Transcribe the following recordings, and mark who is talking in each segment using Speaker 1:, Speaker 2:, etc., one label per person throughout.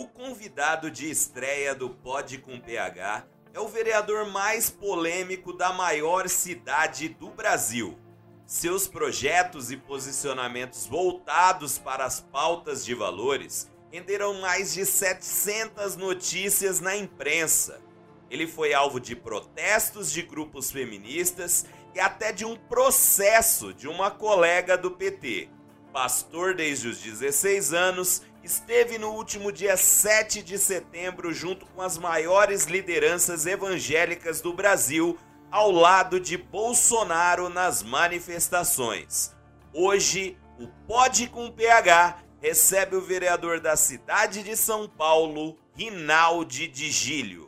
Speaker 1: O convidado de estreia do Pod com PH é o vereador mais polêmico da maior cidade do Brasil. Seus projetos e posicionamentos voltados para as pautas de valores renderam mais de 700 notícias na imprensa. Ele foi alvo de protestos de grupos feministas e até de um processo de uma colega do PT. Pastor desde os 16 anos, esteve no último dia 7 de setembro junto com as maiores lideranças evangélicas do Brasil, ao lado de Bolsonaro nas manifestações. Hoje, o Pode com PH recebe o vereador da cidade de São Paulo, Rinaldi de Gílio.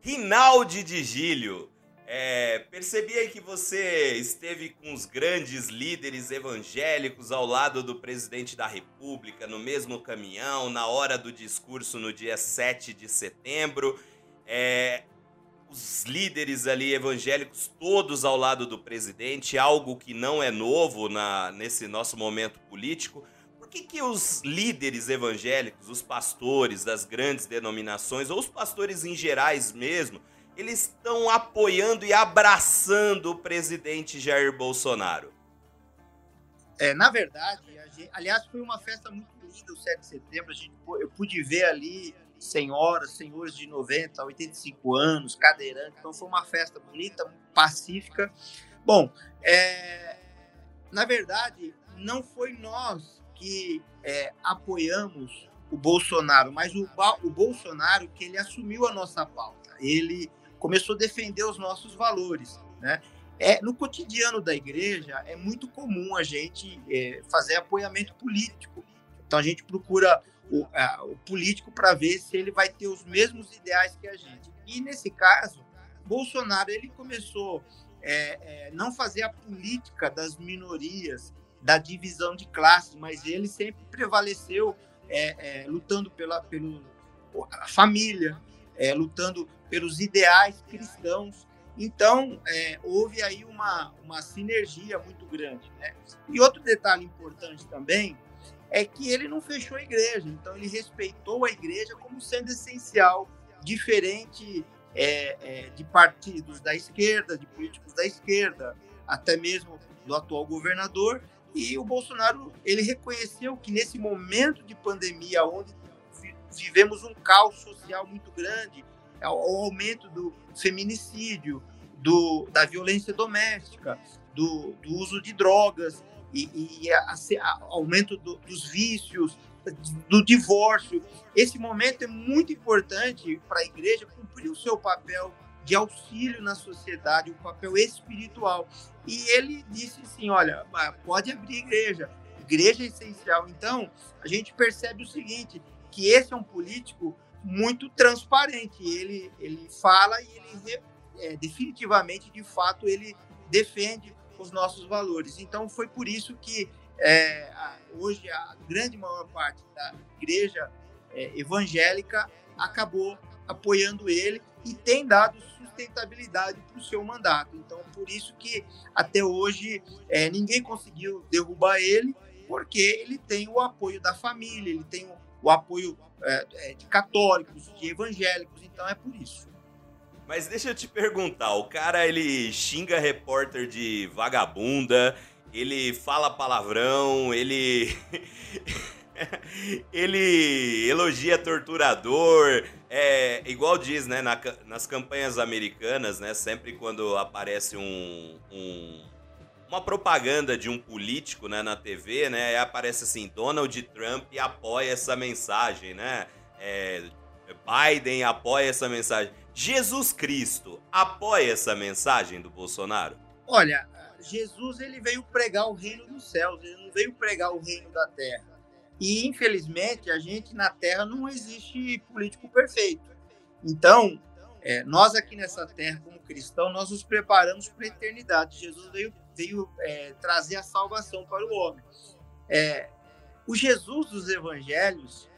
Speaker 1: Rinaldi de Gílio. É, percebi aí que você esteve com os grandes líderes evangélicos ao lado do presidente da República, no mesmo caminhão, na hora do discurso no dia 7 de setembro. É, os líderes ali evangélicos todos ao lado do presidente, algo que não é novo na, nesse nosso momento político que, que os líderes evangélicos, os pastores das grandes denominações, ou os pastores em gerais mesmo, eles estão apoiando e abraçando o presidente Jair Bolsonaro?
Speaker 2: É, na verdade, gente, aliás, foi uma festa muito linda o 7 de setembro. Gente, eu pude ver ali senhoras, senhores de 90, 85 anos, cadeirantes. Então foi uma festa bonita, pacífica. Bom, é, na verdade, não foi nós que é, apoiamos o Bolsonaro, mas o, o Bolsonaro que ele assumiu a nossa pauta, ele começou a defender os nossos valores, né? É, no cotidiano da igreja é muito comum a gente é, fazer apoiamento político. Então a gente procura o, a, o político para ver se ele vai ter os mesmos ideais que a gente. E nesse caso, Bolsonaro ele começou é, é, não fazer a política das minorias, da divisão de classes, mas ele sempre prevaleceu é, é, lutando pela pelo, a família, é, lutando pelos ideais cristãos. Então, é, houve aí uma, uma sinergia muito grande. Né? E outro detalhe importante também é que ele não fechou a igreja, então ele respeitou a igreja como sendo essencial, diferente é, é, de partidos da esquerda, de políticos da esquerda, até mesmo do atual governador, e o Bolsonaro ele reconheceu que nesse momento de pandemia, onde vivemos um caos social muito grande, é o aumento do feminicídio, do, da violência doméstica, do, do uso de drogas e, e a, a, aumento do, dos vícios, do divórcio. Esse momento é muito importante para a igreja cumprir o seu papel de auxílio na sociedade, um papel espiritual. E ele disse assim: olha, pode abrir igreja, igreja é essencial. Então, a gente percebe o seguinte: que esse é um político muito transparente. Ele, ele fala e ele é, definitivamente, de fato, ele defende os nossos valores. Então, foi por isso que é, hoje a grande maior parte da igreja é, evangélica acabou apoiando ele e tem dado sustentabilidade para o seu mandato. Então, por isso que até hoje é, ninguém conseguiu derrubar ele, porque ele tem o apoio da família, ele tem o, apoio é, é, de católicos, de evangélicos. Então, é por isso.
Speaker 1: Mas deixa eu te perguntar, o cara ele xinga repórter de vagabunda, ele fala palavrão, ele ele elogia torturador, é igual diz, né, na, nas campanhas americanas, né, sempre quando aparece um, um, uma propaganda de um político, né, na TV, né, aparece assim, Donald Trump apoia essa mensagem, né, é, Biden apoia essa mensagem. Jesus Cristo apoia essa mensagem do Bolsonaro?
Speaker 2: Olha, Jesus ele veio pregar o reino dos céus, ele não veio pregar o reino da terra. E, infelizmente, a gente na Terra não existe político perfeito. Então, é, nós aqui nessa Terra, como cristãos, nós nos preparamos para a eternidade. Jesus veio, veio é, trazer a salvação para o homem. É, o Jesus dos evangelhos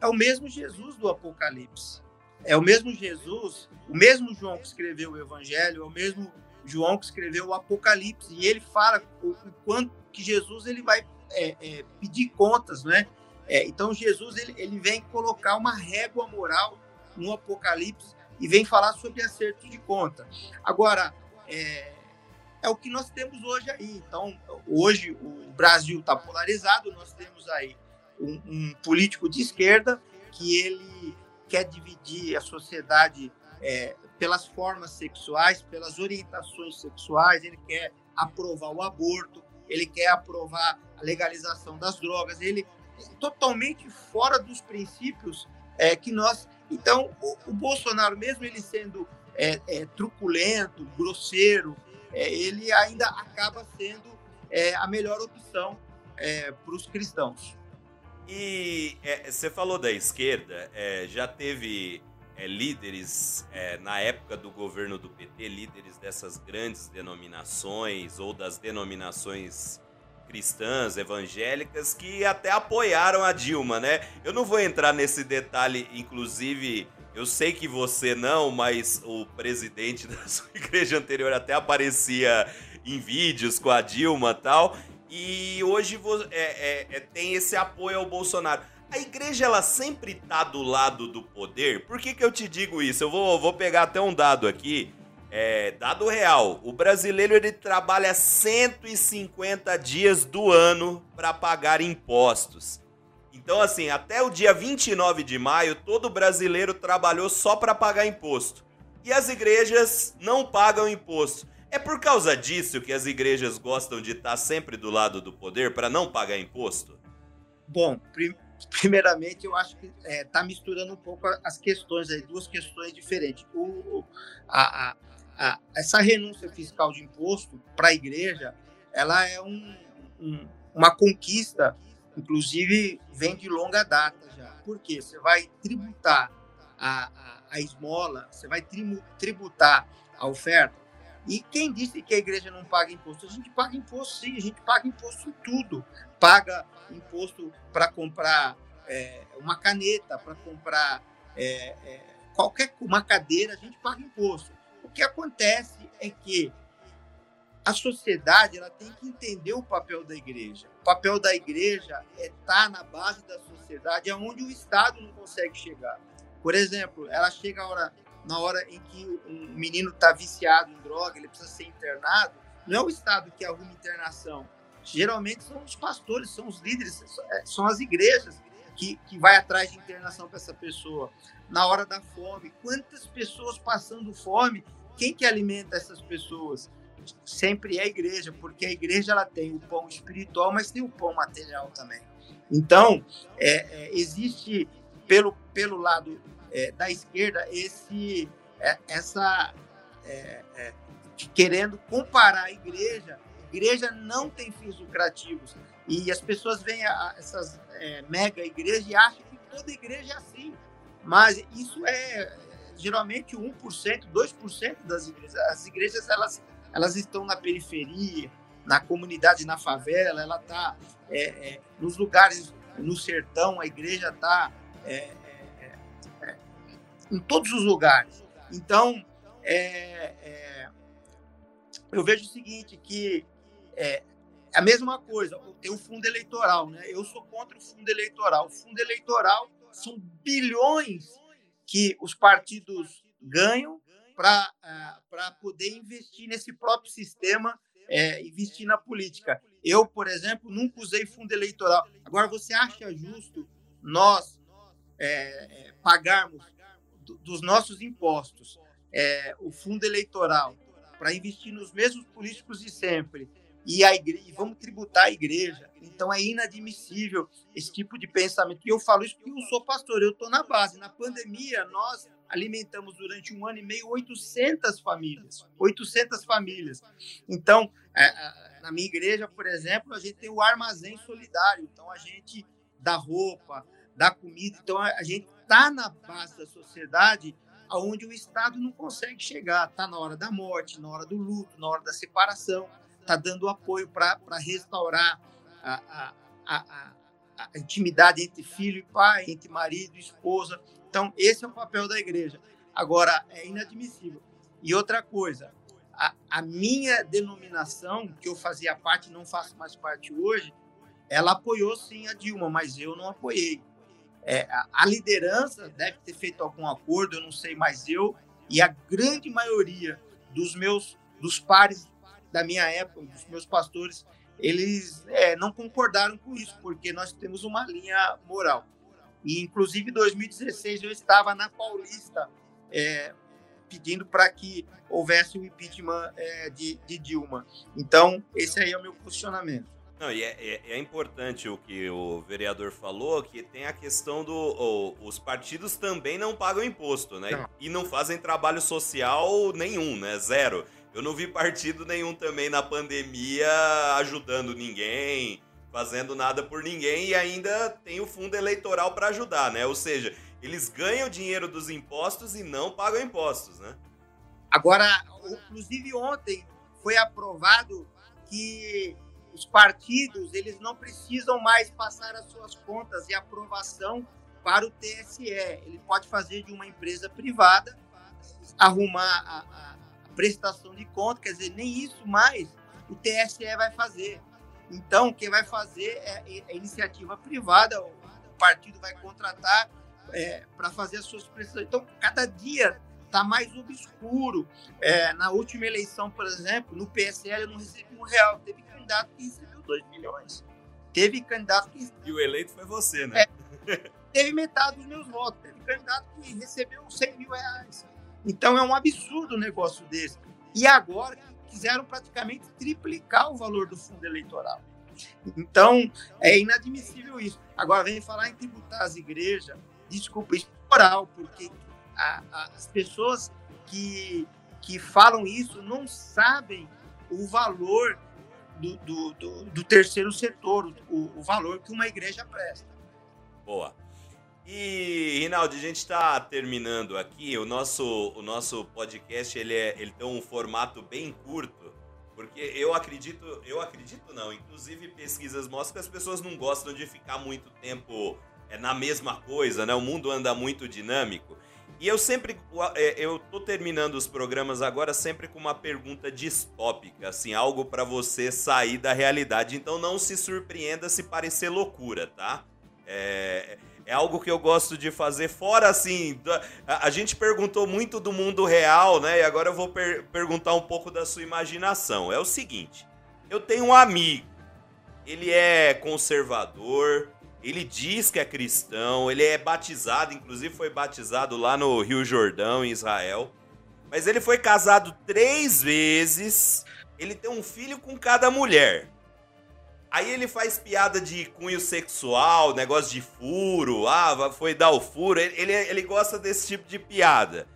Speaker 2: é o mesmo Jesus do Apocalipse. É o mesmo Jesus, o mesmo João que escreveu o evangelho, é o mesmo João que escreveu o Apocalipse, e ele fala o, quanto que Jesus ele vai é, é, pedir contas, né? É, então Jesus ele, ele vem colocar uma régua moral no Apocalipse e vem falar sobre acerto de conta. Agora, é, é o que nós temos hoje aí. Então, hoje o Brasil está polarizado, nós temos aí um, um, político de esquerda que ele quer dividir a sociedade é, pelas formas sexuais, pelas orientações sexuais, ele quer aprovar o aborto, ele quer aprovar a legalização das drogas, ele é totalmente fora dos princípios é, que nós. Então, o, o, Bolsonaro, mesmo ele sendo é, é truculento, grosseiro, é, ele ainda acaba sendo é, a melhor opção para os cristãos.
Speaker 1: E você falou da esquerda, já teve é, líderes é, na época do governo do PT, líderes dessas grandes denominações ou das denominações cristãs, evangélicas, que até apoiaram a Dilma, né? Eu não vou entrar nesse detalhe, inclusive, eu sei que você não, mas o presidente da sua igreja anterior até aparecia em vídeos com a Dilma e tal. E hoje é, é, é, tem esse apoio ao Bolsonaro. A igreja ela sempre tá do lado do poder. Por que, que eu te digo isso? Eu vou, vou pegar até um dado aqui. É, dado real, o brasileiro ele trabalha 150 dias do ano para pagar impostos. Então, assim, até o dia 29 de maio, todo brasileiro trabalhou só para pagar imposto. E as igrejas não pagam imposto. É por causa disso que as igrejas gostam de estar tá sempre do lado do poder para não pagar imposto?
Speaker 2: Bom, primeiramente, eu acho que está é, tá misturando um pouco as questões, aí, duas questões diferentes. O, a, a, a, essa renúncia fiscal de imposto para a igreja, ela é um, um, uma conquista, inclusive vem de longa data já. Por quê? Você vai tributar a, a, a esmola, você vai tributar a oferta. E quem disse que a igreja não paga imposto? A gente paga imposto sim, a gente paga imposto em tudo. Paga imposto para comprar é, uma caneta, para comprar é, é, qualquer uma cadeira, a gente paga imposto. O que acontece é que a sociedade ela tem que entender o papel da igreja. O papel da igreja é estar tá na base da sociedade, é onde o Estado não consegue chegar. Por exemplo, ela chega hora, na hora em que um menino está viciado em droga, ele precisa ser internado, não é o Estado que arruma internação, geralmente são os pastores, são os líderes, é, são as igrejas que, que vai atrás de internação para essa pessoa. Na hora da fome, quantas pessoas passando fome, quem que alimenta essas pessoas? Sempre é a igreja, porque a igreja ela tem o pão espiritual, mas tem o pão material também. Então, é, é, existe pelo, pelo lado é, da esquerda esse, é, essa é, querendo comparar a igreja igreja não tem fins lucrativos. E as pessoas veem a, essas é, mega igrejas e acham que toda igreja é assim. Mas isso é geralmente 1%, 2% das igrejas. As igrejas elas, elas estão na periferia, na comunidade, na favela, ela está é, é, nos lugares, no sertão, a igreja está é, é, é, em todos os lugares. Então, eu vejo o seguinte, que é, a mesma coisa, tem o fundo eleitoral, né? Eu sou contra o fundo eleitoral. O fundo eleitoral são bilhões que os partidos ganham para uh, poder investir nesse próprio sistema, é, investir na política. Eu, por exemplo, nunca usei fundo eleitoral. Agora, você acha justo nós é, pagarmos do, dos nossos impostos é, o fundo eleitoral para investir nos mesmos políticos de sempre? e a igreja, vamos tributar a igreja. Então é inadmissível esse tipo de pensamento. E eu falo isso porque eu sou pastor, eu estou na base. Na pandemia, nós alimentamos durante um ano e meio 800 famílias. 800 famílias. Então, é, é, na minha igreja, por exemplo, a gente tem o armazém solidário. Então, a gente dá roupa, dá comida. Então, a gente está na base da sociedade onde o Estado não consegue chegar. Está na hora da morte, na hora do luto, na hora da separação está dando apoio para restaurar a, a, a, a, intimidade entre filho e pai, entre marido e esposa. Então, esse é o papel da igreja. Agora, é inadmissível. E outra coisa, a, a, minha denominação, que eu fazia parte, não faço mais parte hoje, ela apoiou sim a Dilma, mas eu não apoiei. É, a, liderança deve ter feito algum acordo, eu não sei, mas eu e a grande maioria dos meus dos pares da minha época, dos meus pastores, eles é, não concordaram com isso, porque nós temos uma linha moral. E, inclusive, em 2016, eu estava na Paulista é, pedindo para que houvesse o impeachment é, de, de, Dilma. Então, esse aí é o meu posicionamento.
Speaker 1: Não, e é, é, é, importante o que o vereador falou, que tem a questão do. O, os partidos também não pagam imposto, né? Não. E não fazem trabalho social nenhum, né? Zero. Eu não vi partido nenhum também na pandemia ajudando ninguém, fazendo nada por ninguém e ainda tem o fundo eleitoral para ajudar, né? Ou seja, eles ganham dinheiro dos impostos e não pagam impostos, né?
Speaker 2: Agora, inclusive ontem foi aprovado que os partidos eles não precisam mais passar as suas contas e aprovação para o TSE. Ele pode fazer de uma empresa privada, arrumar a, a prestação de conta, quer dizer, nem isso mais o TSE vai fazer. Então, quem vai fazer é, é a iniciativa privada, o partido vai contratar é, para fazer as suas prestações. Então, cada dia está mais obscuro. É, na última eleição, por exemplo, no PSL eu não recebi um real. Teve candidato que recebeu 2 milhões. Teve candidato que.
Speaker 1: E o eleito foi você, né?
Speaker 2: É, teve metade dos meus votos. Teve candidato que recebeu 100 mil reais. Então é um absurdo um negócio desse. E agora quiseram praticamente triplicar o valor do fundo eleitoral. Então é inadmissível isso. Agora vem falar em tributar as igrejas, desculpa, isso é moral, porque a, a, as pessoas que, que falam isso não sabem o valor do, do, do, do terceiro setor, o, o valor que uma igreja presta.
Speaker 1: Boa. E, Rinaldo, a gente está terminando aqui. O nosso, o nosso podcast ele, é, ele tem um formato bem curto, porque eu acredito, eu acredito não, inclusive pesquisas mostram que as pessoas não gostam de ficar muito tempo é, na mesma coisa, né? O mundo anda muito dinâmico. E eu sempre, é, eu tô terminando os programas agora sempre com uma pergunta distópica, assim, algo para você sair da realidade. Então não se surpreenda se parecer loucura, tá? É, é algo que eu gosto de fazer fora assim. A, a gente perguntou muito do mundo real, né? E agora eu vou per perguntar um pouco da sua imaginação. É o seguinte: eu tenho um amigo, ele é conservador, ele diz que é cristão, ele é batizado, inclusive foi batizado lá no Rio Jordão, em Israel. Mas ele foi casado três vezes, ele tem um filho com cada mulher. Aí ele faz piada de cunho sexual, negócio de furo, ah, foi dar o furo. Ele, ele, ele gosta desse tipo de piada.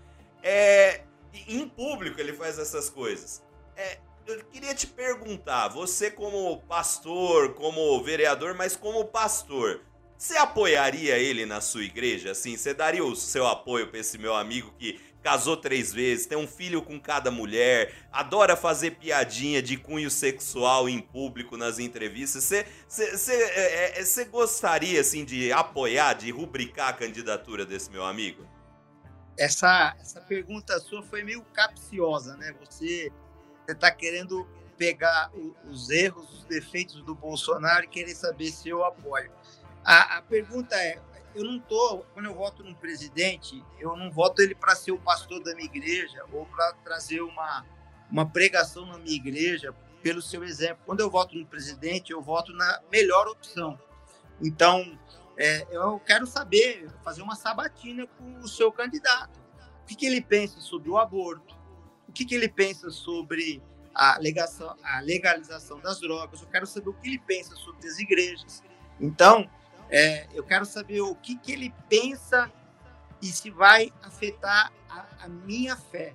Speaker 1: É, em público ele faz essas coisas. É, eu queria te perguntar, você como pastor, como vereador, mas como pastor, você apoiaria ele na sua igreja? Assim, você daria o seu apoio para esse meu amigo que casou três vezes, tem um filho com cada mulher, adora fazer piadinha de cunho sexual em público nas entrevistas. Você é, é, gostaria assim de apoiar, de rubricar a candidatura desse meu amigo?
Speaker 2: Essa, essa pergunta sua foi meio capciosa, né? Você está querendo pegar os erros, os defeitos do Bolsonaro e querer saber se eu apoio. A, a pergunta é: eu não tô, quando eu voto num presidente, eu não voto ele para ser o pastor da minha igreja ou para trazer uma, uma pregação na minha igreja pelo seu exemplo. Quando eu voto no presidente, eu voto na melhor opção. Então, é, eu quero saber, fazer uma sabatina com o seu candidato. O que, que ele pensa sobre o aborto? O que, que ele pensa sobre a, legação, a legalização das drogas? Eu quero saber o que ele pensa sobre as igrejas. Então, é, eu quero saber o que, que ele pensa e se vai afetar a, a, minha fé.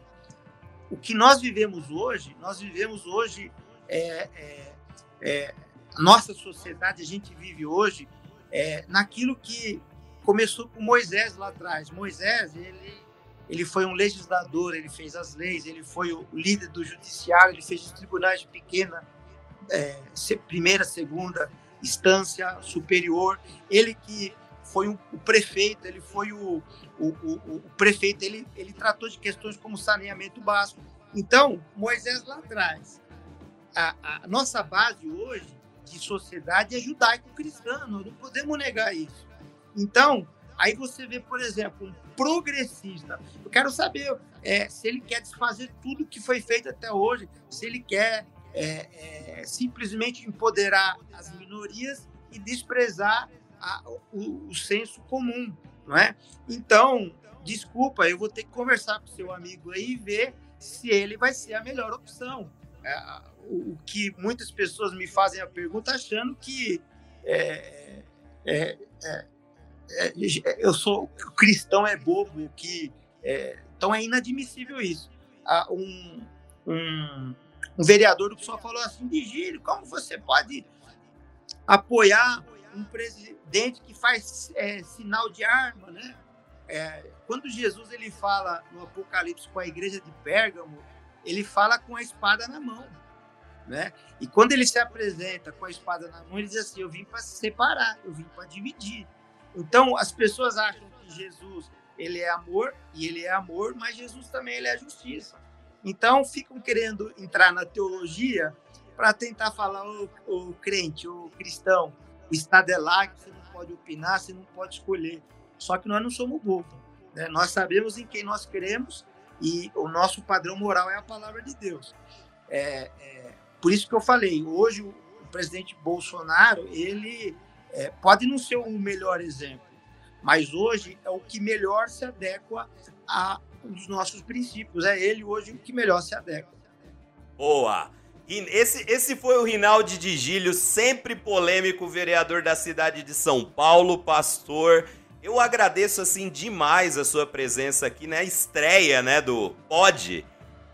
Speaker 2: O que nós vivemos hoje, nós vivemos hoje, é, é, é nossa sociedade, a gente vive hoje é, naquilo que começou com Moisés lá atrás. Moisés, ele, ele foi um legislador, ele fez as leis, ele foi o líder do judiciário, ele fez os tribunais de pequena, é, primeira, segunda, instância superior, ele que foi o, o prefeito, ele foi o, o, o, prefeito, ele, ele tratou de questões como saneamento básico. Então, Moisés lá atrás, a, a nossa base hoje de sociedade é judaico-cristã, nós não podemos negar isso. Então, aí você vê, por exemplo, um progressista. Eu quero saber é, se ele quer desfazer tudo que foi feito até hoje, se ele quer é, é, simplesmente empoderar as minorias e desprezar a, o, o senso comum, não é? Então, desculpa, eu vou ter que conversar com seu amigo aí e ver se ele vai ser a melhor opção. É, o, que muitas pessoas me fazem a pergunta achando que é, é, é, eu sou cristão é bobo, que então é inadmissível isso. Ah, um, um, um vereador do PSOL falou assim, Vigílio, como você pode apoiar um presidente que faz é, sinal de arma, né? É, quando Jesus ele fala no Apocalipse com a igreja de Pérgamo, ele fala com a espada na mão, né? E quando ele se apresenta com a espada na mão, ele diz assim: "Eu vim para separar, eu vim para dividir". Então as pessoas acham que Jesus ele é amor e ele é amor, mas Jesus também ele é justiça. Então ficam querendo entrar na teologia para tentar falar o, o crente, o cristão, o estado é lá que você não pode opinar, você não pode escolher. Só que nós não somos bobos. Né? Nós sabemos em quem nós queremos e o nosso padrão moral é a palavra de Deus. É, é, por isso que eu falei, hoje o, o presidente Bolsonaro, ele é, pode não ser o melhor exemplo, mas hoje é o que melhor se adequa a dos nossos princípios. É ele hoje o que melhor se adequa.
Speaker 1: Boa! Esse, esse foi o Rinaldi de Gílio, sempre polêmico, vereador da cidade de São Paulo, pastor. Eu agradeço assim demais a sua presença aqui na estreia, né, do Pod,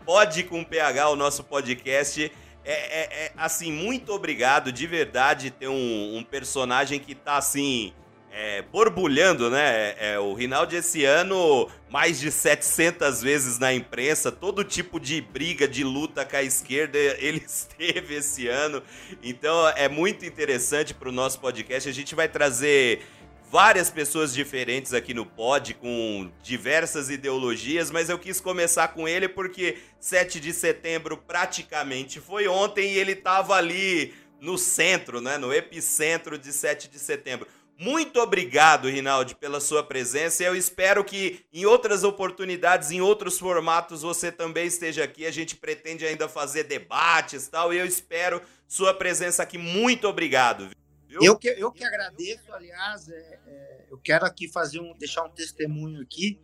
Speaker 1: Pod com PH, o nosso podcast. É, é, é assim, muito obrigado de verdade ter um, um personagem que tá assim é, borbulhando, né? É, é, o Rinaldi esse ano, mais de 700 vezes na imprensa, todo tipo de briga, de luta com a esquerda, ele esteve esse ano. Então é muito interessante para o nosso podcast. A gente vai trazer várias pessoas diferentes aqui no pod, com diversas ideologias, mas eu quis começar com ele porque 7 de setembro praticamente foi ontem e ele estava ali no centro, né? No epicentro de 7 de setembro. Muito obrigado, Rinaldi, pela sua presença. Eu espero que em outras oportunidades, em outros formatos, você também esteja aqui. A gente pretende ainda fazer debates tal. E eu espero sua presença aqui. Muito obrigado.
Speaker 2: Viu? Eu, que, eu que agradeço, aliás, é, é, eu quero aqui fazer um, deixar um testemunho aqui,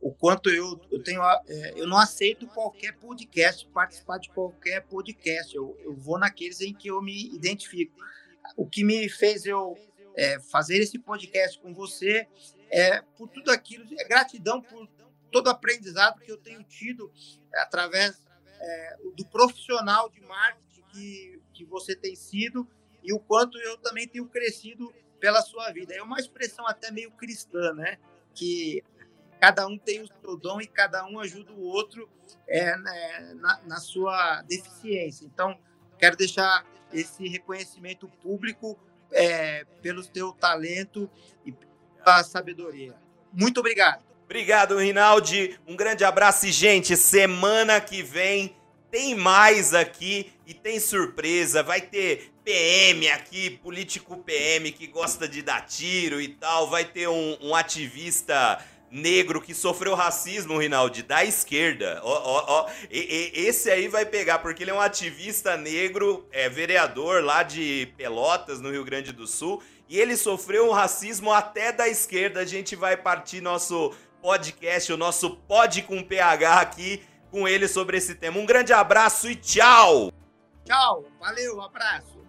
Speaker 2: o quanto eu, eu tenho. É, eu não aceito qualquer podcast, participar de qualquer podcast. Eu, eu vou naqueles em que eu me identifico. O que me fez eu é, fazer esse podcast com você, é, por tudo aquilo, é gratidão por todo o aprendizado que eu tenho tido através é, do profissional de marketing que, que você tem sido e o quanto eu também tenho crescido pela sua vida. É uma expressão até meio cristã, né? Que cada um tem o seu dom e cada um ajuda o outro é, né, na, na sua deficiência. Então, quero deixar esse reconhecimento público é, pelo teu talento e pela sabedoria. Muito obrigado.
Speaker 1: Obrigado, Rinaldi. Um grande abraço e, gente, semana que vem tem mais aqui e tem surpresa. Vai ter PM aqui, político PM que gosta de dar tiro e tal. Vai ter um, um ativista negro que sofreu racismo, Rinaldi, da esquerda. Ó, ó, ó. E, e, esse aí vai pegar, porque ele é um ativista negro, é vereador lá de Pelotas, no Rio Grande do Sul, e ele sofreu um racismo até da esquerda. A gente vai partir nosso podcast, o nosso Pod com PH aqui com ele sobre esse tema. Um grande abraço e tchau!
Speaker 2: Tchau, valeu, abraço.